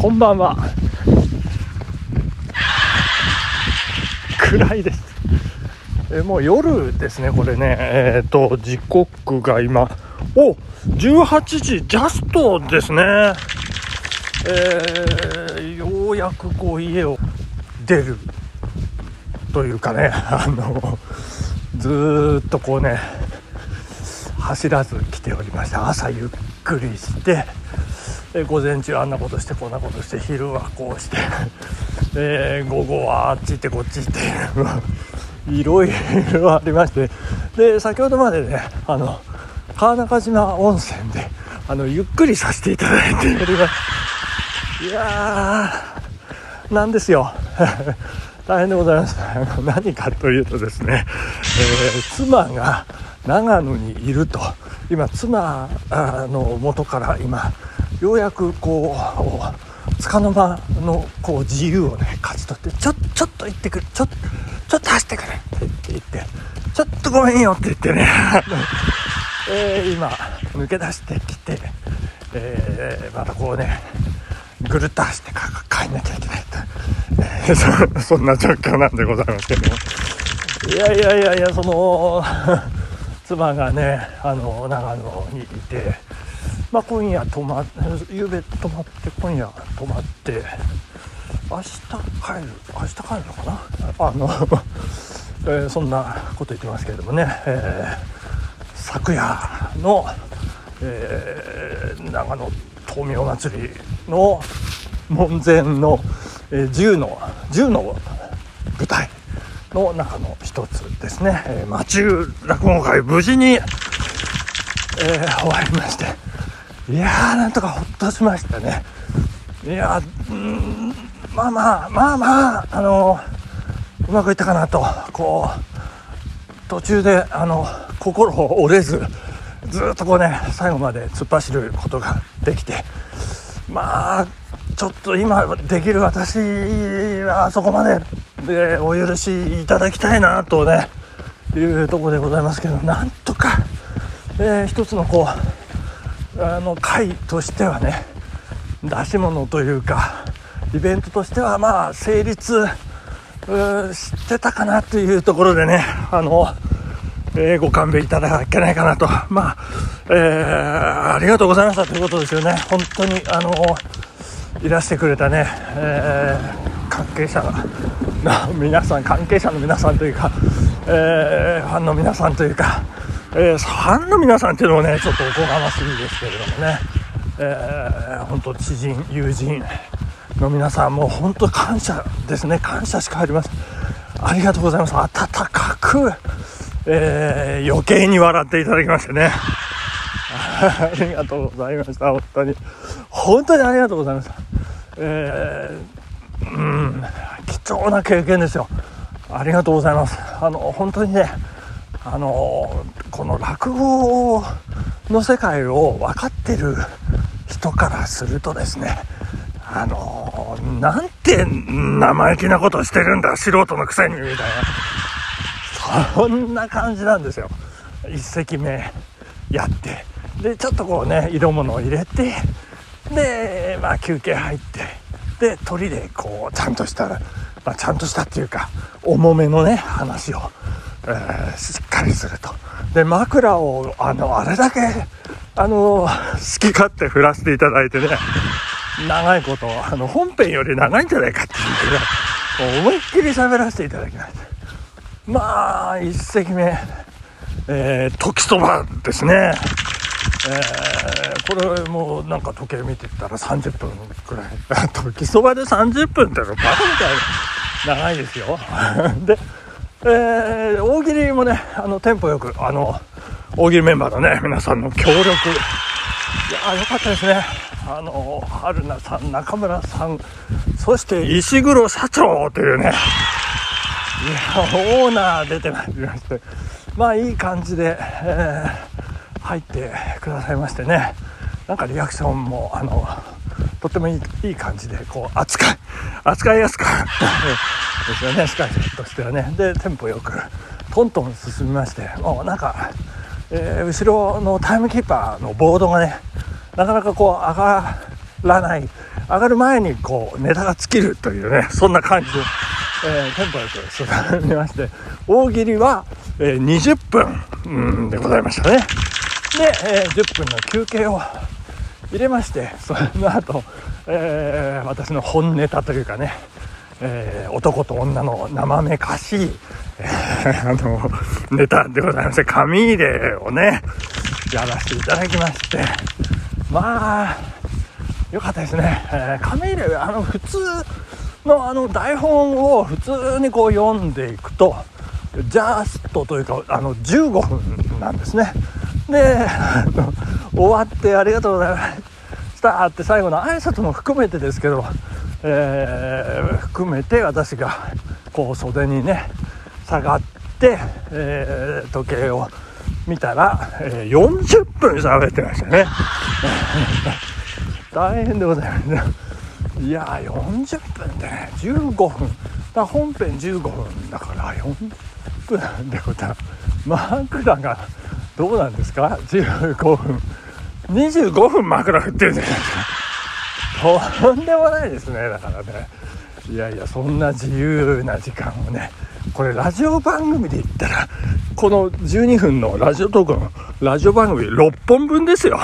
こんばんは。暗いです。えもう夜ですねこれね。えっ、ー、と時刻が今。お18時ジャストですね。えー、ようやくこう家を出る。というかねあのずっとこうね走らず来ておりました。朝ゆっくりして。え午前中あんなことしてこんなことして昼はこうして で午後はあっち行ってこっち行って いろいろありましてで先ほどまでねあの川中島温泉であのゆっくりさせていただいております。いやーなんですよ。大変でございます。何かというとですね、えー、妻が長野にいると。今妻の元から今ようやくこうつかの間のこう自由をね勝ち取ってちょちょっと行ってくる。ちょちょっと走ってくる。って言ってちょっとごめんよって言ってね。えー、今抜け出してきて、えー、またこうねぐるっと走って帰んなきゃいけないと、えー、そ そんな状況なんでございますけども。いやいやいやいやその妻がねあの長野にいてまあ、今夜泊ま夕べ泊まって今夜泊まって明日帰る明日帰るのかな？あの えー、そんなこと言ってますけれどもね、えー、昨夜の、えー、長野灯明祭りの門前の、えー、銃の銃の舞台。の中の一つですね、えー、魔中落語会無事に、えー、終わりまして。いやーなんとかほっとしましたね。いやうんまあまあまあまああのうまくいったかなと。こう途中であの心を折れずずっとこうね最後まで突っ走ることができて。まあちょっと今できる私はそこまででお許しいただきたいなとねいうとこでございますけどなんとか、えー、一つのこうあの会としてはね出し物というかイベントとしてはまあ成立してたかなというところでねあの、えー、ご勘弁いただけないかなと。まあ、えー、ありがとうございましたということですよね。本当にあのいらしてくれたね、えー、関係者の皆さん関係者の皆さんというか、えー、ファンの皆さんというかえー、ファンの皆さんっていうのもねちょっとおこがましいですけれどもね、えー、本当知人友人の皆さんも本当感謝ですね。感謝しかありません。ありがとうございます。温かく、えー、余計に笑っていただきましてね。ありがとうございました。本当に。本当にありがとうございました。えー、うん貴重な経験ですよ。ありがとうございます。あの本当にねあのこの落語の世界を分かってる人からするとですねあのなんて生意気なことしてるんだ素人のくせにみたいな。そんな感じなんですよ。一席目やってでちょっとこうね色物を入れてでまあ休憩入ってで鳥でこうちゃんとした、まあ、ちゃんとしたっていうか重めのね話をえー、しっかりすると。で枕をあのあれだけあの好き勝手振らせていただいてね長いことあの本編より長いんじゃないかっていうぐらい思いっきり喋らせていただきました。まあ一席目えー、時そばですね。えー、これもうなんか時計見てたら30分くらい。時そばで30分ってのバカみたいな。長いですよ。でえー、大喜利もね、あの、テンポよく、あの、大喜利メンバーのね、皆さんの協力。いやよかったですね。あの、春菜さん、中村さん、そして石黒社長というね、いや、オーナー出てまいりまして、まあ、いい感じで、えー、入ってくださいましてね、なんかリアクションも、あの、とってもいいいい感じで、こう、扱い、扱いやすかった。ですよね、司会者としてはね。で、テンポよく、トントン進みまして、もうなんか、えー、後ろのタイムキーパーのボードがね、なかなかこう、上がらない、上がる前にこうネタが尽きるというねそんな感じで、えー、テンポよく進みまして。大喜利は、えー、20分、うん、でございましたね。で、えー、10分の休憩を入れましてその後、えー、私の本ネタというかね、えー、男と女の生めかしい、えー、あのネタでございまして紙入れをねやらせていただきましてまあよかったですね、えー、紙入れあの普通のあの台本を普通にこう読んでいくとジャストというかあの15分なんですね。で 終わってありがとうございました。って最後の挨拶も含めてですけど、えー、含めて私がこう袖にね下がって、えー、時計を見たら、えー、40分喋ってましたね。大変でございます。いや40分でね15分。だ本編15分だから40分ってことは枕がどうなんですか？15分。25分枕振ってるじゃないですか？とんでもないですねだからね。いやいやそんな自由な時間をね。これラジオ番組で言ったらこの12分のラジオトークのラジオ番組6本分ですよ。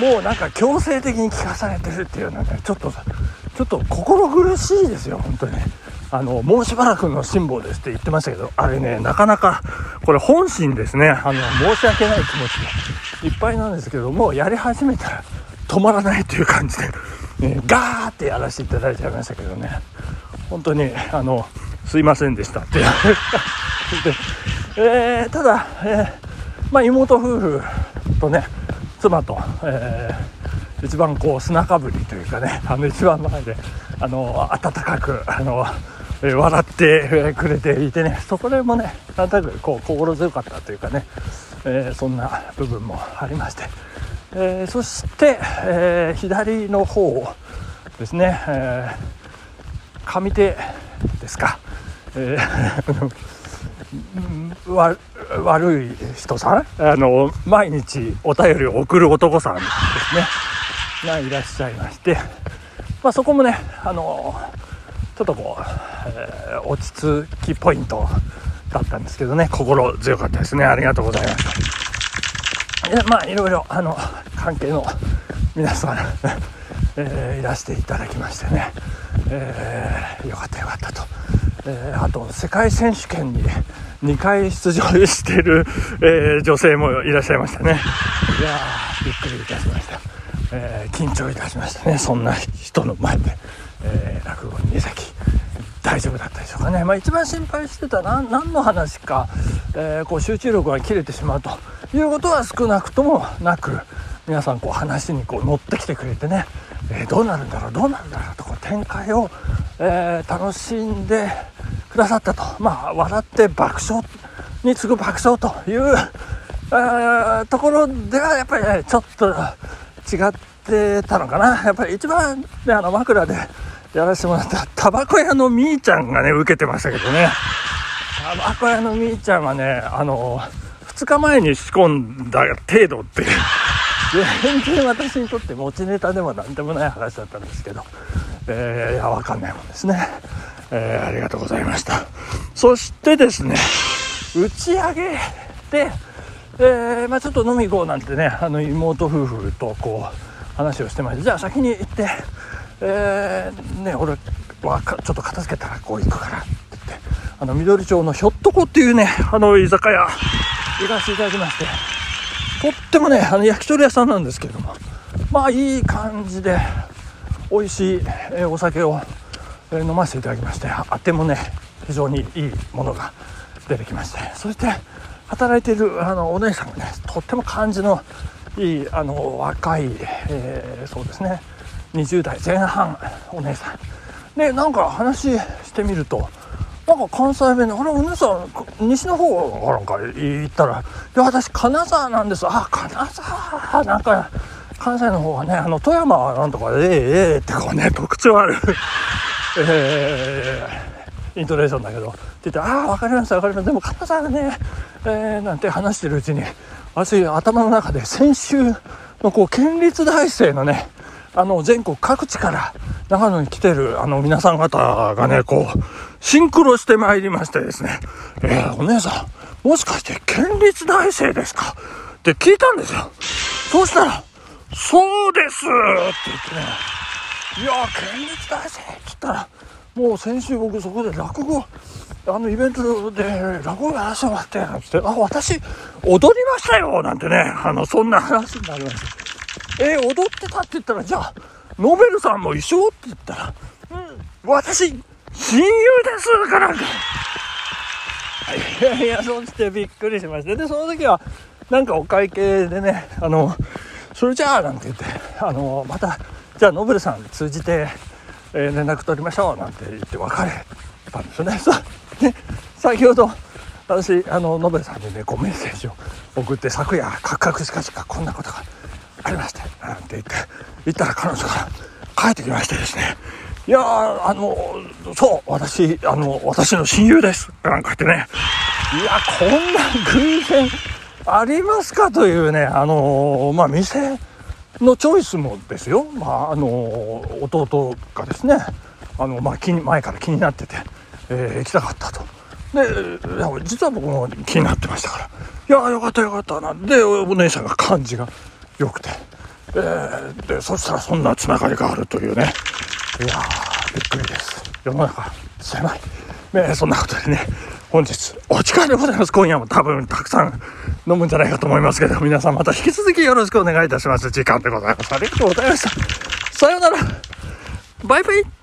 もうなんか強制的に聞かされてるっていうのはねちょっとちょっと心苦しいですよ本当に。あのもうしばらくの辛抱ですって言ってましたけどあれねなかなかこれ本心ですね。あの申し訳ない気持ちでいっぱいなんですけどもうやり始めたら止まらないという感じで、ね、ガーってやらせていただいちゃいましたけどね。本当にあのすいませんでしたって。言われて、えー、ただ、えー、まあ、妹夫婦とね妻と、えー、一番こう砂かぶりというかねあの一番前であの温かくあの、笑ってくれていてね。そこでもねなんとなくこう心強かったというかね、えー、そんな部分もありまして、えそして、え左の方ですね、え上手ですか、えー、悪い人さん？あの毎日お便りを送る男さんですね。がいらっしゃいまして、まあ、そこもねあのちょっとこう、えー、落ち着きポイントだったんですけどね。心強かったですね。ありがとうございました。でまあいろいろあの関係の皆さん えー、いらしていただきましてね、えー、よかったよかったと、えー、あと世界選手権に2回出場している、えー、女性もいらっしゃいましたね。いやびっくりいたしました、えー、緊張いたしましたね。そんな人の前で、えー、落語に崎大丈夫だったでしょうかね、まあ、一番心配してた何何の話か、えー、こう集中力が切れてしまうと。いうことは少なくともなく皆さんこう話にこう乗ってきてくれてね。えー、どうなるんだろうどうなるんだろうとこう展開を、えー、楽しんでくださったと。まあ笑って爆笑に次ぐ爆笑という、えー、ところではやっぱり、ね、ちょっと違ってたのかな。やっぱり一番、ね、あの枕でやらせてもらったタバコ屋のみーちゃんがね受けてましたけどねタバコ屋のみーちゃんはねあの2日前に仕込んだ程度っていう全然私にとって持ちネタでも何でもない話だったんですけど、えー、いや、わかんないもんですね。えー、ありがとうございました。そしてですね、打ち上げで、えー、まあ、ちょっと飲み行こうなんてね、あの妹夫婦とこう話をしてまして、じゃあ先に行って、えー、ね、俺はちょっと片付けたらこう行くからって言って、あの緑町のひょっとこっていうね、あの居酒屋行かせていただきまして、とってもねあの焼き鳥屋さんなんですけれどもまあいい感じで美味しい、えお酒を、え飲ませていただきましてあてもね非常にいいものが出てきましてそして働いているあのお姉さんがねとっても感じのいいあの若い、えー、そうですね。20代前半お姉さんでなんか話してみるとなんか関西弁で、あれ、お姉さん、西の方なんか行ったら、いや、私、金沢なんです。あ、金沢、なんか、関西の方はね、あの、富山はなんとか、ええええってこうね、特徴ある えー、イントネーションだけど、って言って、ああ、わかりました、わかりました。でも、金沢ね、えー、なんて話してるうちに、私、頭の中で先週のこう、県立大生のね、あの、全国各地から長野に来てる、あの、皆さん方がね、こう、シンクロしてまいりましてですね、えー、お姉さん、もしかして県立大生ですか？って聞いたんですよ。そうしたら、そうです！って言ってね、いや県立大生！って言ったら、もう先週僕そこで落語、あのイベントで落語やらせてもらって、なんて、あ、私、踊りましたよ！なんてね、あの、そんな話になりました。えー、踊ってたって言ったら、じゃあ、ノベルさんも一緒？って言ったら、うん、私、親友ですかなんか。いやいや、そうしてびっくりしました。で、その時は、なんかお会計でね、あの、それじゃあ、なんて言って、あの、また、じゃあ、ノベルさん通じて、えー、連絡取りましょう、なんて言って別れたんですよね。さで、先ほど、私、あの、ノベルさんにね、こうメッセージを送って、昨夜、カクカクしかしかこんなことがありまして、なんて言って、言ったら彼女から帰ってきましてですね、いやあの、そう、私、あの、私の親友です。なんか言ってね、いや、こんな偶然ありますかというね、あの、まあ、店のチョイスもですよ、まあ、あの、弟がですね、あの、まあ、前から気になってて、えー、行きたかったと。で、実は僕も気になってましたから、いや、よかったよかった。なで、お姉さんが感じが良くて、えー、で、そしたらそんなつながりがあるというね、いやびっくりです。世の中狭い。ね、そんなことでね、本日、お時間でございます。今夜も多分たくさん飲むんじゃないかと思いますけど、皆さんまた引き続きよろしくお願いいたします。時間でございます。ありがとうございました。さようなら。バイバイ。